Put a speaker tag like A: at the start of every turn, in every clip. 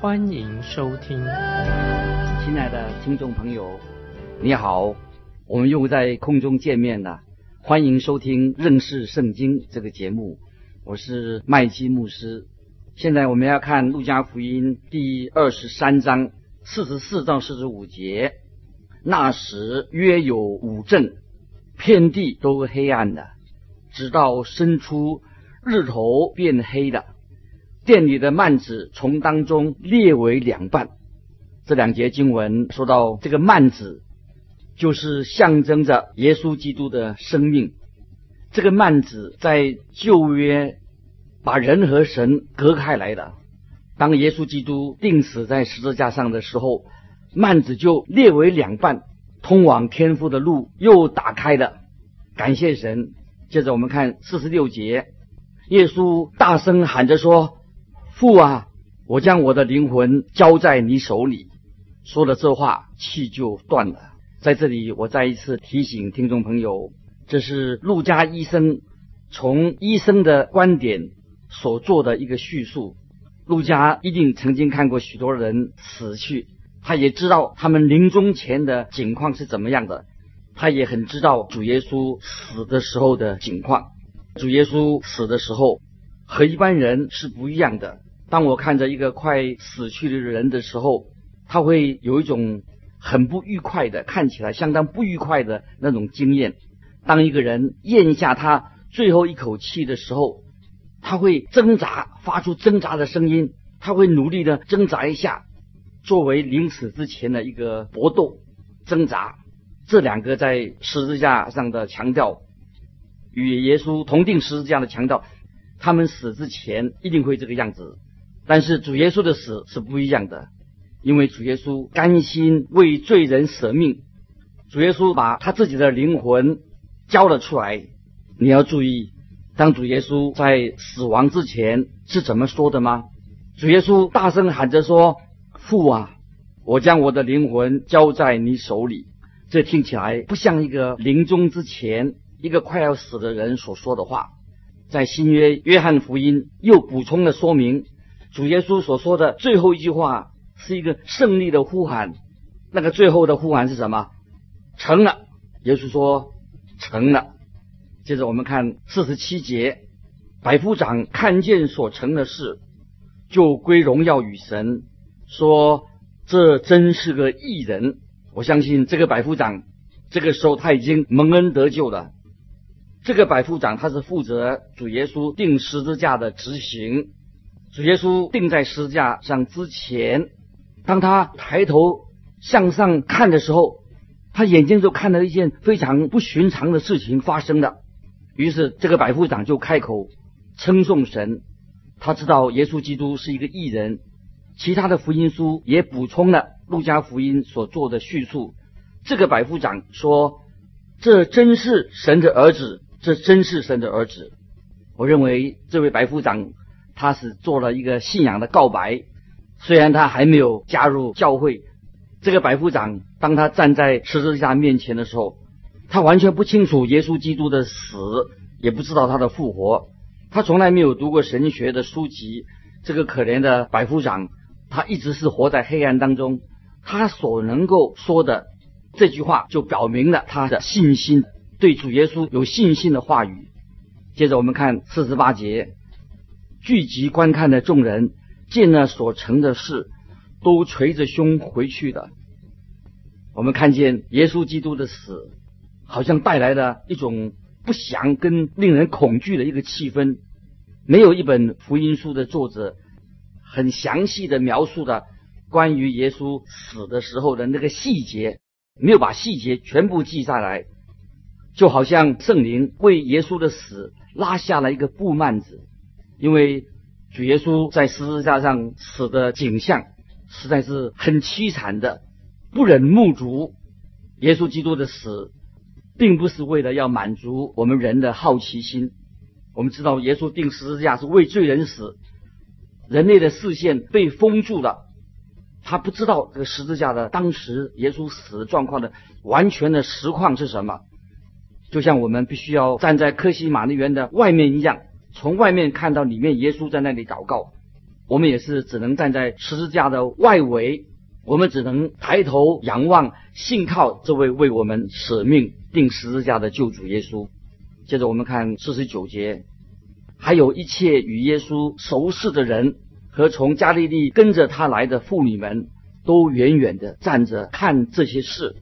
A: 欢迎收听。
B: 亲爱的听众朋友，你好，我们又在空中见面了，欢迎收听认识圣经这个节目。我是麦基牧师。现在我们要看《路加福音》第二十三章四十四到四十五节。那时约有五阵，遍地都黑暗的，直到伸出日头变黑了。店里的幔子从当中裂为两半。这两节经文说到，这个幔子就是象征着耶稣基督的生命。这个幔子在旧约把人和神隔开来的。当耶稣基督钉死在十字架上的时候，幔子就裂为两半，通往天父的路又打开了。感谢神。接着我们看四十六节，耶稣大声喊着说：“父啊，我将我的灵魂交在你手里。”说了这话，气就断了。在这里，我再一次提醒听众朋友。这是陆家医生从医生的观点所做的一个叙述。陆家一定曾经看过许多人死去，他也知道他们临终前的情况是怎么样的。他也很知道主耶稣死的时候的情况。主耶稣死的时候和一般人是不一样的。当我看着一个快死去的人的时候，他会有一种很不愉快的，看起来相当不愉快的那种经验。当一个人咽下他最后一口气的时候，他会挣扎，发出挣扎的声音，他会努力的挣扎一下，作为临死之前的一个搏斗挣扎。这两个在十字架上的强调，与耶稣同定十字架的强调，他们死之前一定会这个样子。但是主耶稣的死是不一样的，因为主耶稣甘心为罪人舍命，主耶稣把他自己的灵魂。交了出来，你要注意，当主耶稣在死亡之前是怎么说的吗？主耶稣大声喊着说：“父啊，我将我的灵魂交在你手里。”这听起来不像一个临终之前一个快要死的人所说的话。在新约约翰福音又补充了说明，主耶稣所说的最后一句话是一个胜利的呼喊。那个最后的呼喊是什么？成了。耶稣说。成了。接着我们看四十七节，百夫长看见所成的事，就归荣耀与神，说：“这真是个异人。”我相信这个百夫长这个时候他已经蒙恩得救了。这个百夫长他是负责主耶稣钉十字架的执行。主耶稣钉在十字架上之前，当他抬头向上看的时候。他眼睛就看到一件非常不寻常的事情发生了，于是这个百夫长就开口称颂神。他知道耶稣基督是一个异人，其他的福音书也补充了路加福音所做的叙述。这个百夫长说：“这真是神的儿子，这真是神的儿子。”我认为这位百夫长他是做了一个信仰的告白，虽然他还没有加入教会。这个百夫长，当他站在十字架面前的时候，他完全不清楚耶稣基督的死，也不知道他的复活。他从来没有读过神学的书籍。这个可怜的百夫长，他一直是活在黑暗当中。他所能够说的这句话，就表明了他的信心，对主耶稣有信心的话语。接着我们看四十八节，聚集观看的众人见了所成的事。都捶着胸回去的。我们看见耶稣基督的死，好像带来了一种不祥跟令人恐惧的一个气氛。没有一本福音书的作者很详细的描述的关于耶稣死的时候的那个细节，没有把细节全部记下来，就好像圣灵为耶稣的死拉下了一个布幔子，因为主耶稣在十字架上死的景象。实在是很凄惨的，不忍目睹耶稣基督的死，并不是为了要满足我们人的好奇心。我们知道耶稣钉十字架是为罪人死，人类的视线被封住了，他不知道这个十字架的当时耶稣死的状况的完全的实况是什么。就像我们必须要站在科西玛丽园的外面一样，从外面看到里面耶稣在那里祷告。我们也是只能站在十字架的外围，我们只能抬头仰望，信靠这位为我们舍命定十字架的救主耶稣。接着我们看四十九节，还有一切与耶稣熟识的人和从加利利跟着他来的妇女们，都远远的站着看这些事。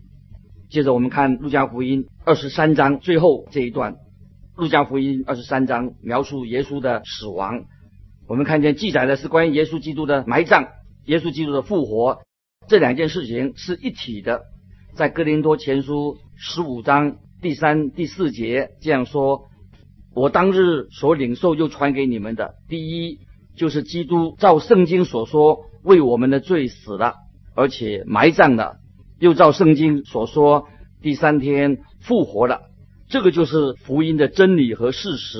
B: 接着我们看路加福音二十三章最后这一段，路加福音二十三章描述耶稣的死亡。我们看见记载的是关于耶稣基督的埋葬、耶稣基督的复活这两件事情是一体的。在哥林多前书十五章第三、第四节这样说：“我当日所领受又传给你们的，第一就是基督照圣经所说为我们的罪死了，而且埋葬了。”又照圣经所说，第三天复活了。这个就是福音的真理和事实。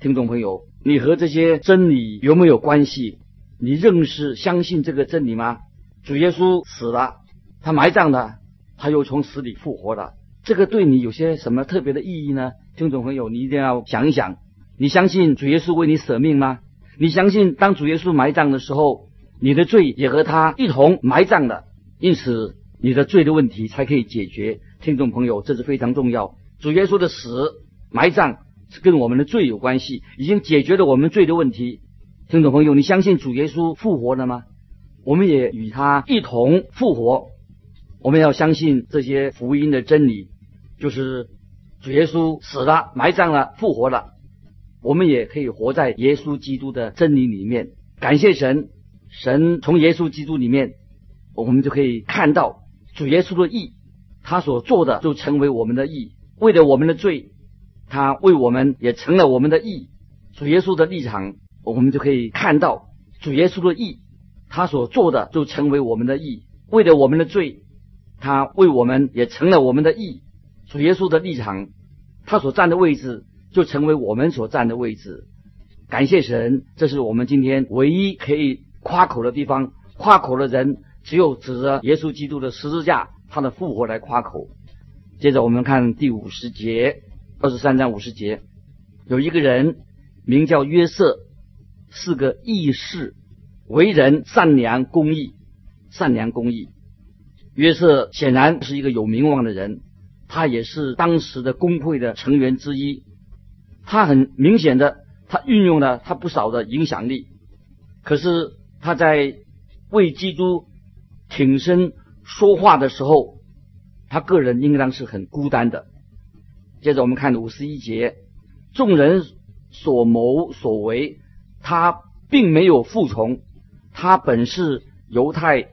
B: 听众朋友，你和这些真理有没有关系？你认识、相信这个真理吗？主耶稣死了，他埋葬了，他又从死里复活了。这个对你有些什么特别的意义呢？听众朋友，你一定要想一想。你相信主耶稣为你舍命吗？你相信当主耶稣埋葬的时候，你的罪也和他一同埋葬了？因此。你的罪的问题才可以解决，听众朋友，这是非常重要。主耶稣的死、埋葬是跟我们的罪有关系，已经解决了我们罪的问题。听众朋友，你相信主耶稣复活了吗？我们也与他一同复活。我们要相信这些福音的真理，就是主耶稣死了、埋葬了、复活了。我们也可以活在耶稣基督的真理里面。感谢神，神从耶稣基督里面，我们就可以看到。主耶稣的义，他所做的就成为我们的义；为了我们的罪，他为我们也成了我们的义。主耶稣的立场，我们就可以看到主耶稣的义，他所做的就成为我们的义；为了我们的罪，他为我们也成了我们的义。主耶稣的立场，他所站的位置就成为我们所站的位置。感谢神，这是我们今天唯一可以夸口的地方。夸口的人。只有指着耶稣基督的十字架，他的复活来夸口。接着我们看第五十节，二十三章五十节，有一个人名叫约瑟，是个义士，为人善良公义，善良公义。约瑟显然是一个有名望的人，他也是当时的工会的成员之一。他很明显的，他运用了他不少的影响力。可是他在为基督。挺身说话的时候，他个人应当是很孤单的。接着我们看五十一节，众人所谋所为，他并没有服从。他本是犹太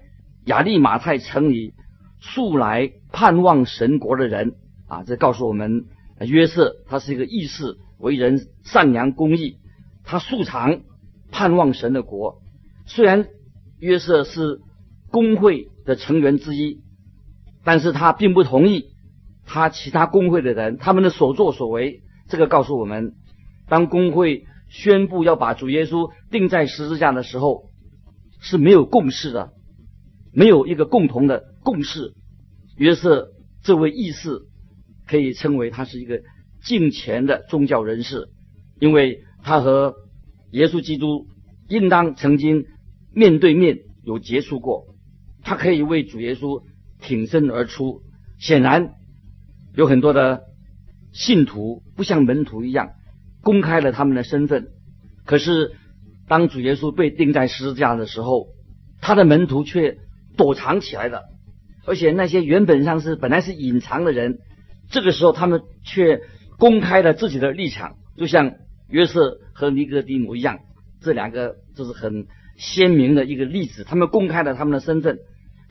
B: 亚利马太城里素来盼望神国的人啊，这告诉我们约瑟他是一个义士，为人善良公义，他素常盼望神的国。虽然约瑟是。工会的成员之一，但是他并不同意他其他工会的人他们的所作所为。这个告诉我们，当工会宣布要把主耶稣钉在十字架的时候，是没有共识的，没有一个共同的共识。约瑟这位义士可以称为他是一个敬虔的宗教人士，因为他和耶稣基督应当曾经面对面有接触过。他可以为主耶稣挺身而出。显然，有很多的信徒不像门徒一样公开了他们的身份。可是，当主耶稣被钉在十字架的时候，他的门徒却躲藏起来了。而且，那些原本上是本来是隐藏的人，这个时候他们却公开了自己的立场，就像约瑟和尼哥底母一样。这两个就是很鲜明的一个例子。他们公开了他们的身份。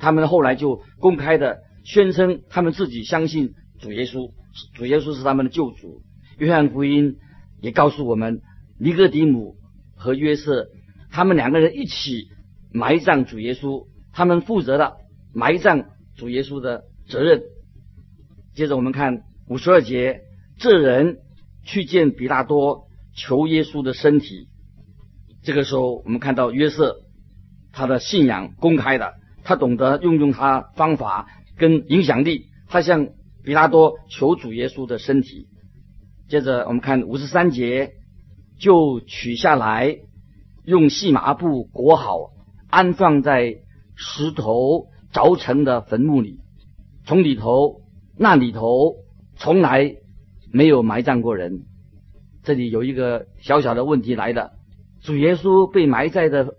B: 他们后来就公开的宣称，他们自己相信主耶稣，主耶稣是他们的救主。约翰福音也告诉我们，尼哥底母和约瑟他们两个人一起埋葬主耶稣，他们负责了埋葬主耶稣的责任。接着我们看五十二节，这人去见比拉多，求耶稣的身体。这个时候，我们看到约瑟他的信仰公开的，他懂得运用他方法跟影响力，他向比拉多求主耶稣的身体。接着我们看五十三节，就取下来，用细麻布裹好，安放在石头凿成的坟墓里，从里头那里头从来没有埋葬过人。这里有一个小小的问题来了。主耶稣被埋在的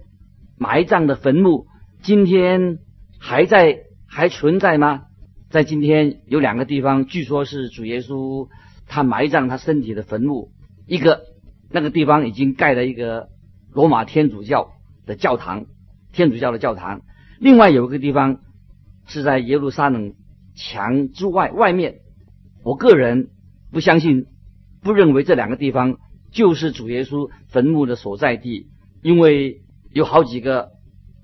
B: 埋葬的坟墓，今天还在还存在吗？在今天有两个地方，据说是主耶稣他埋葬他身体的坟墓。一个那个地方已经盖了一个罗马天主教的教堂，天主教的教堂。另外有一个地方是在耶路撒冷墙之外外面。我个人不相信，不认为这两个地方。就是主耶稣坟墓的所在地，因为有好几个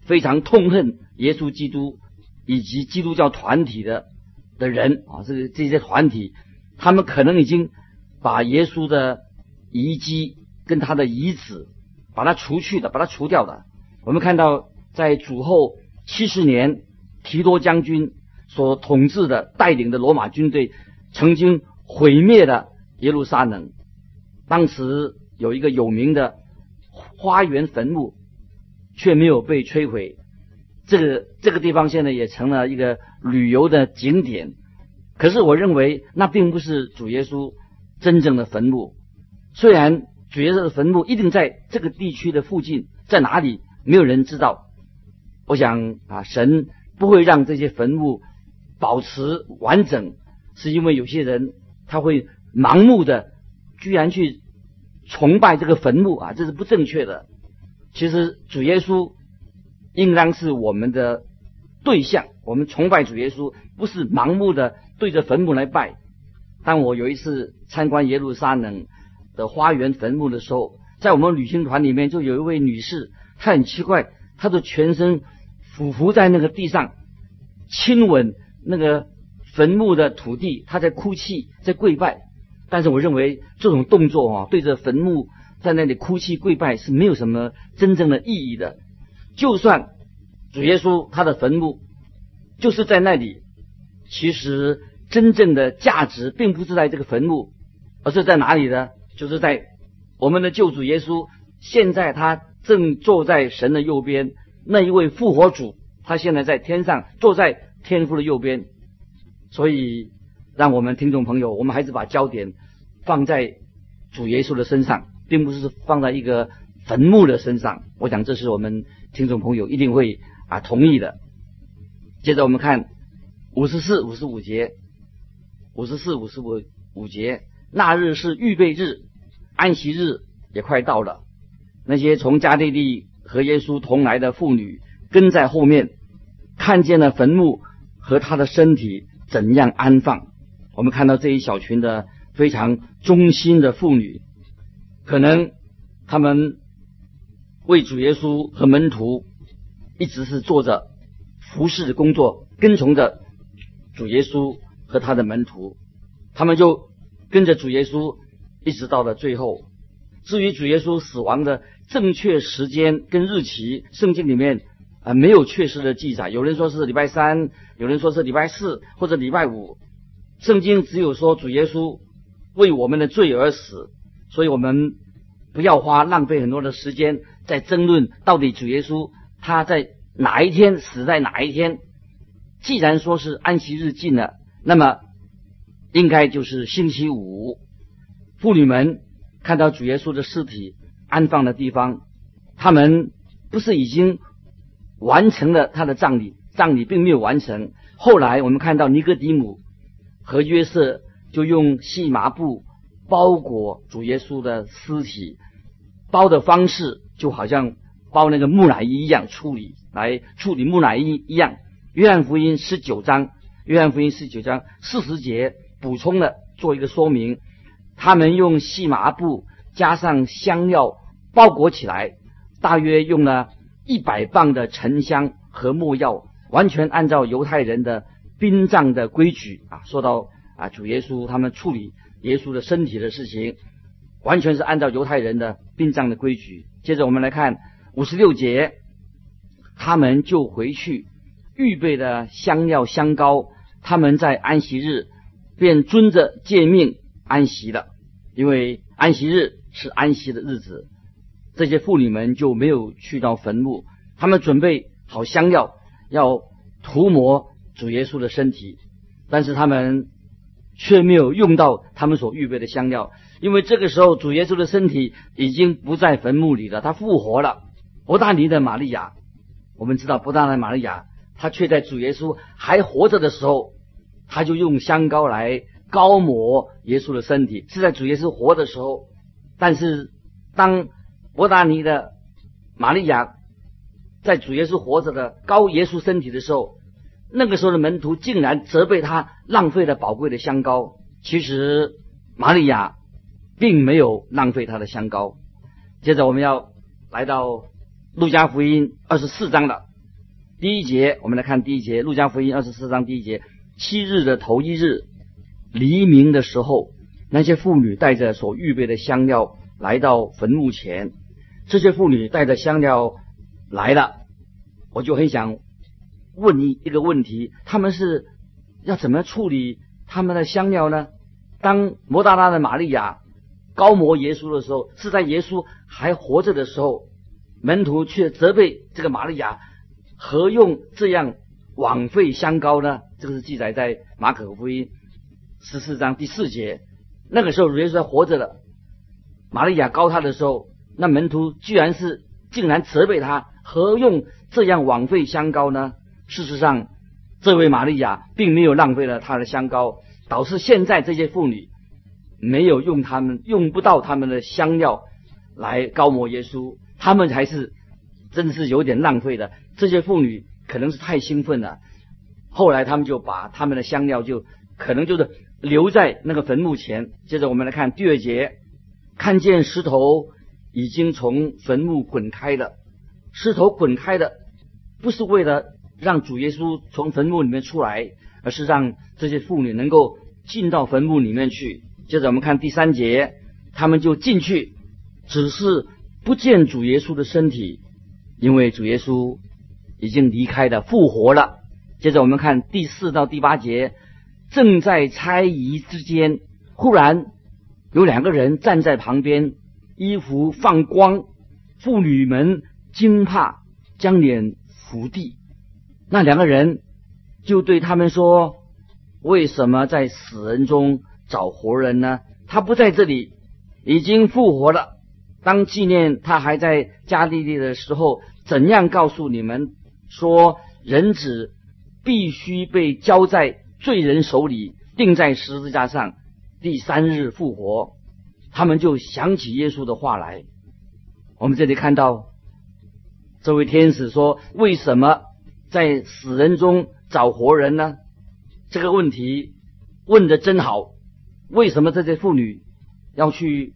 B: 非常痛恨耶稣基督以及基督教团体的的人啊，这个这些团体，他们可能已经把耶稣的遗迹跟他的遗址把它除去的，把它除掉的。我们看到在主后七十年，提多将军所统治的带领的罗马军队曾经毁灭了耶路撒冷。当时有一个有名的花园坟墓，却没有被摧毁。这个这个地方现在也成了一个旅游的景点。可是我认为那并不是主耶稣真正的坟墓。虽然主耶稣的坟墓一定在这个地区的附近，在哪里没有人知道。我想啊，神不会让这些坟墓保持完整，是因为有些人他会盲目的。居然去崇拜这个坟墓啊，这是不正确的。其实主耶稣应当是我们的对象，我们崇拜主耶稣不是盲目的对着坟墓来拜。当我有一次参观耶路撒冷的花园坟墓的时候，在我们旅行团里面就有一位女士，她很奇怪，她的全身俯伏在那个地上，亲吻那个坟墓的土地，她在哭泣，在跪拜。但是我认为这种动作啊，对着坟墓在那里哭泣跪拜是没有什么真正的意义的。就算主耶稣他的坟墓就是在那里，其实真正的价值并不是在这个坟墓，而是在哪里呢？就是在我们的救主耶稣现在他正坐在神的右边，那一位复活主，他现在在天上坐在天父的右边，所以。让我们听众朋友，我们还是把焦点放在主耶稣的身上，并不是放在一个坟墓的身上。我想这是我们听众朋友一定会啊同意的。接着我们看五十四、五十五节，五十四、五十五五节，那日是预备日，安息日也快到了。那些从加利利和耶稣同来的妇女跟在后面，看见了坟墓和他的身体怎样安放。我们看到这一小群的非常忠心的妇女，可能他们为主耶稣和门徒一直是做着服侍的工作，跟从着主耶稣和他的门徒，他们就跟着主耶稣一直到了最后。至于主耶稣死亡的正确时间跟日期，圣经里面啊没有确实的记载。有人说是礼拜三，有人说是礼拜四或者礼拜五。圣经只有说主耶稣为我们的罪而死，所以我们不要花浪费很多的时间在争论到底主耶稣他在哪一天死在哪一天。既然说是安息日近了，那么应该就是星期五。妇女们看到主耶稣的尸体安放的地方，他们不是已经完成了他的葬礼？葬礼并没有完成。后来我们看到尼哥底母。和约瑟就用细麻布包裹主耶稣的尸体，包的方式就好像包那个木乃伊一样处理，来处理木乃伊一样。约翰福音十九章，约翰福音十九章四十节补充了做一个说明，他们用细麻布加上香料包裹起来，大约用了一百磅的沉香和木药，完全按照犹太人的殡葬的规矩啊。说到啊，主耶稣他们处理耶稣的身体的事情，完全是按照犹太人的殡葬的规矩。接着我们来看五十六节，他们就回去预备的香料香膏，他们在安息日便遵着诫命安息了，因为安息日是安息的日子。这些妇女们就没有去到坟墓，他们准备好香料，要涂抹主耶稣的身体，但是他们却没有用到他们所预备的香料，因为这个时候主耶稣的身体已经不在坟墓里了，他复活了。伯大尼的玛利亚，我们知道伯大尼玛利亚，她却在主耶稣还活着的时候，他就用香膏来膏抹耶稣的身体，是在主耶稣活的时候，但是当伯达尼的玛利亚在主耶稣活着的高耶稣身体的时候，那个时候的门徒竟然责备他浪费了宝贵的香膏。其实玛利亚并没有浪费他的香膏。接着我们要来到路加福音二十四章的第一节，我们来看第一节。路加福音二十四章第一节：七日的头一日黎明的时候，那些妇女带着所预备的香料来到坟墓前。这些妇女带着香料来了，我就很想问你一个问题：他们是要怎么处理他们的香料呢？当摩大拉的玛利亚高摩耶稣的时候，是在耶稣还活着的时候，门徒却责备这个玛利亚何用这样枉费香膏呢？这个是记载在马可福音十四章第四节。那个时候耶稣还活着的，玛利亚高他的时候。那门徒居然是竟然责备他，何用这样枉费香膏呢？事实上，这位玛利亚并没有浪费了他的香膏，导致现在这些妇女没有用他们用不到他们的香料来高摩耶稣，他们还是真的是有点浪费的。这些妇女可能是太兴奋了，后来他们就把他们的香料就可能就是留在那个坟墓前。接着我们来看第二节，看见石头。已经从坟墓滚开了，石头滚开的，不是为了让主耶稣从坟墓里面出来，而是让这些妇女能够进到坟墓里面去。接着我们看第三节，他们就进去，只是不见主耶稣的身体，因为主耶稣已经离开了，复活了。接着我们看第四到第八节，正在猜疑之间，忽然有两个人站在旁边。衣服放光，妇女们惊怕，将脸伏地。那两个人就对他们说：“为什么在死人中找活人呢？他不在这里，已经复活了。当纪念他还在加利利的时候，怎样告诉你们说，人子必须被交在罪人手里，钉在十字架上，第三日复活？”他们就想起耶稣的话来。我们这里看到这位天使说：“为什么在死人中找活人呢？”这个问题问的真好。为什么这些妇女要去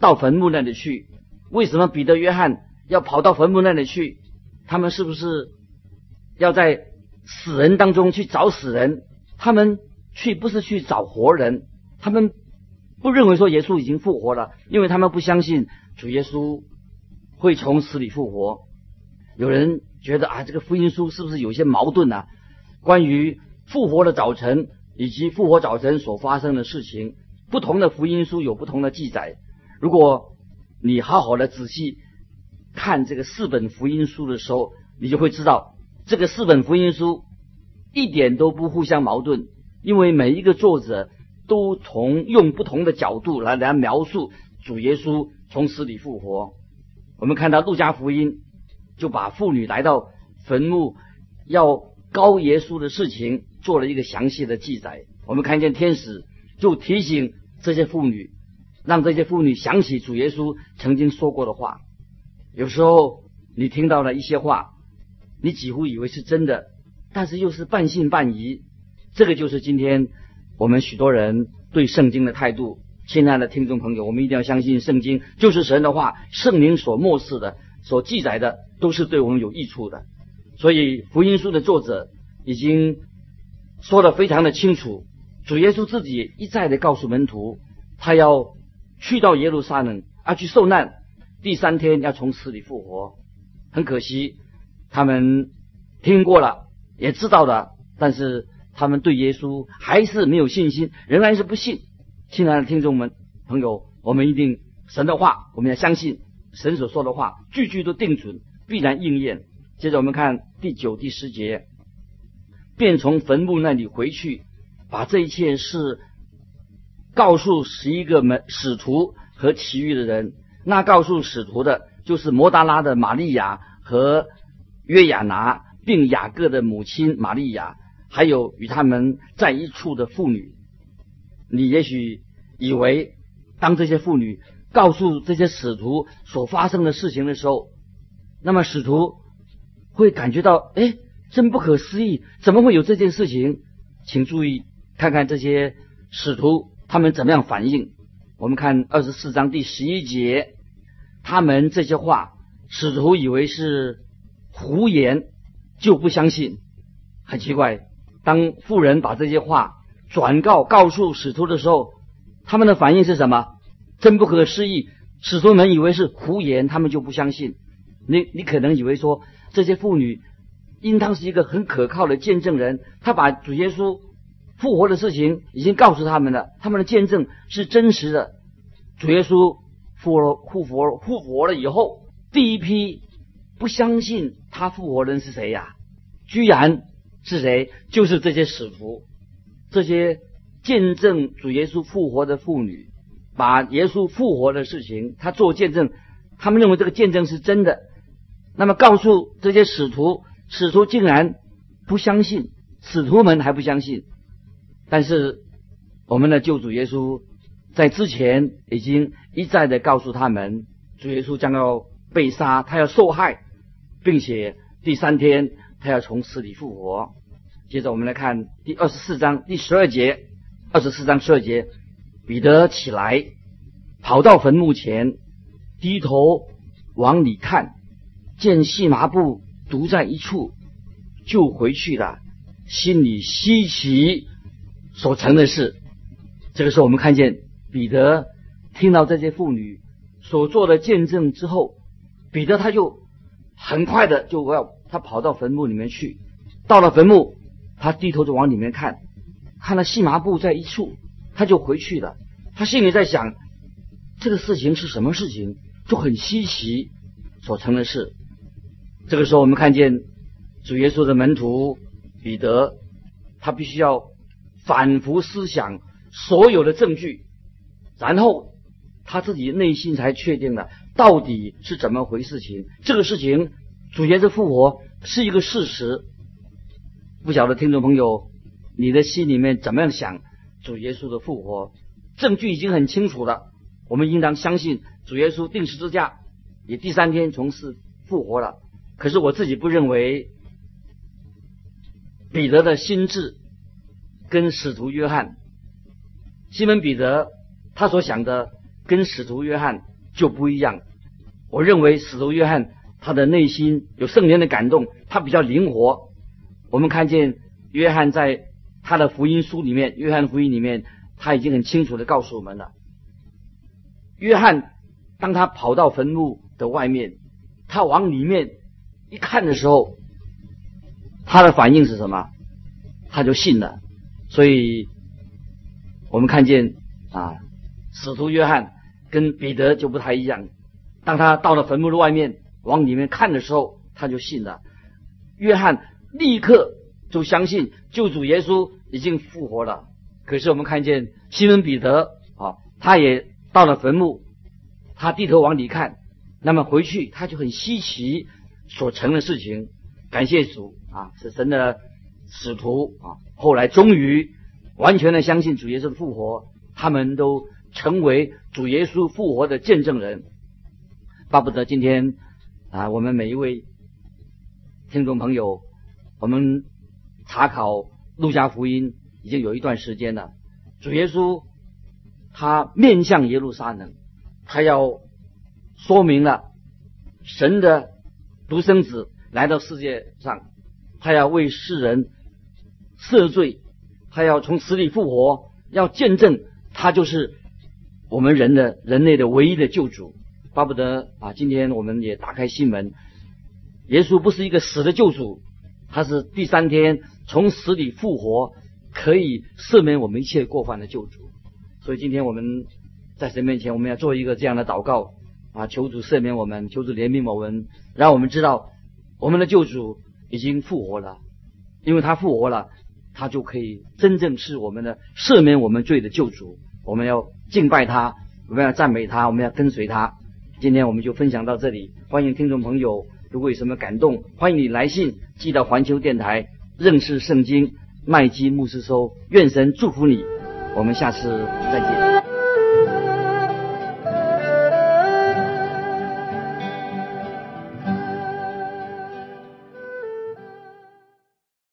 B: 到坟墓那里去？为什么彼得、约翰要跑到坟墓那里去？他们是不是要在死人当中去找死人？他们去不是去找活人？他们。不认为说耶稣已经复活了，因为他们不相信主耶稣会从死里复活。有人觉得啊，这个福音书是不是有些矛盾呢？关于复活的早晨以及复活早晨所发生的事情，不同的福音书有不同的记载。如果你好好的仔细看这个四本福音书的时候，你就会知道这个四本福音书一点都不互相矛盾，因为每一个作者。都从用不同的角度来来描述主耶稣从死里复活。我们看到路加福音就把妇女来到坟墓要高耶稣的事情做了一个详细的记载。我们看见天使就提醒这些妇女，让这些妇女想起主耶稣曾经说过的话。有时候你听到了一些话，你几乎以为是真的，但是又是半信半疑。这个就是今天。我们许多人对圣经的态度，亲爱的听众朋友，我们一定要相信圣经就是神的话，圣灵所漠视的，所记载的都是对我们有益处的。所以福音书的作者已经说的非常的清楚，主耶稣自己一再的告诉门徒，他要去到耶路撒冷，要去受难，第三天要从死里复活。很可惜，他们听过了，也知道了，但是他们对耶稣还是没有信心，仍然是不信。亲爱的听众们、朋友，我们一定神的话，我们要相信神所说的话，句句都定准，必然应验。接着我们看第九、第十节，便从坟墓那里回去，把这一切事告诉十一个门使徒和其余的人。那告诉使徒的，就是摩达拉的玛利亚和约亚拿，并雅各的母亲玛利亚，还有与他们在一处的妇女。你也许以为，当这些妇女告诉这些使徒所发生的事情的时候，那么使徒会感觉到，哎，真不可思议，怎么会有这件事情？请注意看看这些使徒他们怎么样反应。我们看二十四章第十一节，他们这些话，使徒以为是胡言，就不相信。很奇怪，当妇人把这些话。转告告诉使徒的时候，他们的反应是什么？真不可思议！使徒们以为是胡言，他们就不相信。你你可能以为说这些妇女应当是一个很可靠的见证人，他把主耶稣复活的事情已经告诉他们了，他们的见证是真实的。主耶稣复活复活复活了以后，第一批不相信他复活的人是谁呀？居然是谁？就是这些使徒。这些见证主耶稣复活的妇女，把耶稣复活的事情，他做见证，他们认为这个见证是真的。那么告诉这些使徒，使徒竟然不相信，使徒们还不相信。但是我们的救主耶稣在之前已经一再的告诉他们，主耶稣将要被杀，他要受害，并且第三天他要从死里复活。接着我们来看第二十四章第十二节，二十四章十二节，彼得起来，跑到坟墓前，低头往里看，见细麻布独在一处，就回去了，心里稀奇所成的事。这个时候，我们看见彼得听到这些妇女所做的见证之后，彼得他就很快的就要他跑到坟墓里面去，到了坟墓。他低头就往里面看，看到细麻布在一处，他就回去了。他心里在想，这个事情是什么事情，就很稀奇所成的事。这个时候，我们看见主耶稣的门徒彼得，他必须要反复思想所有的证据，然后他自己内心才确定了到底是怎么回事情。这个事情，主耶稣复活是一个事实。不晓得听众朋友，你的心里面怎么样想主耶稣的复活？证据已经很清楚了，我们应当相信主耶稣定十字架，也第三天从死复活了。可是我自己不认为彼得的心智跟使徒约翰、西门彼得他所想的跟使徒约翰就不一样。我认为使徒约翰他的内心有圣灵的感动，他比较灵活。我们看见约翰在他的福音书里面，《约翰福音》里面，他已经很清楚的告诉我们了。约翰当他跑到坟墓的外面，他往里面一看的时候，他的反应是什么？他就信了。所以，我们看见啊，使徒约翰跟彼得就不太一样。当他到了坟墓的外面往里面看的时候，他就信了。约翰。立刻就相信救主耶稣已经复活了。可是我们看见西门彼得啊，他也到了坟墓，他低头往里看，那么回去他就很稀奇所成的事情。感谢主啊，是神的使徒啊，后来终于完全的相信主耶稣的复活，他们都成为主耶稣复活的见证人。巴不得今天啊，我们每一位听众朋友。我们查考路加福音已经有一段时间了。主耶稣他面向耶路撒冷，他要说明了神的独生子来到世界上，他要为世人赦罪，他要从死里复活，要见证他就是我们人的人类的唯一的救主。巴不得啊，今天我们也打开新闻，耶稣不是一个死的救主，他是第三天从死里复活，可以赦免我们一切过犯的救主。所以今天我们在神面前，我们要做一个这样的祷告啊，求主赦免我们，求主怜悯我们，让我们知道我们的救主已经复活了，因为他复活了，他就可以真正是我们的赦免我们罪的救主。我们要敬拜他，我们要赞美他，我们要跟随他。今天我们就分享到这里，欢迎听众朋友，如果有什么感动，欢迎你来信寄到环球电台认识圣经麦基牧师收，愿神祝福你，我们下次再见。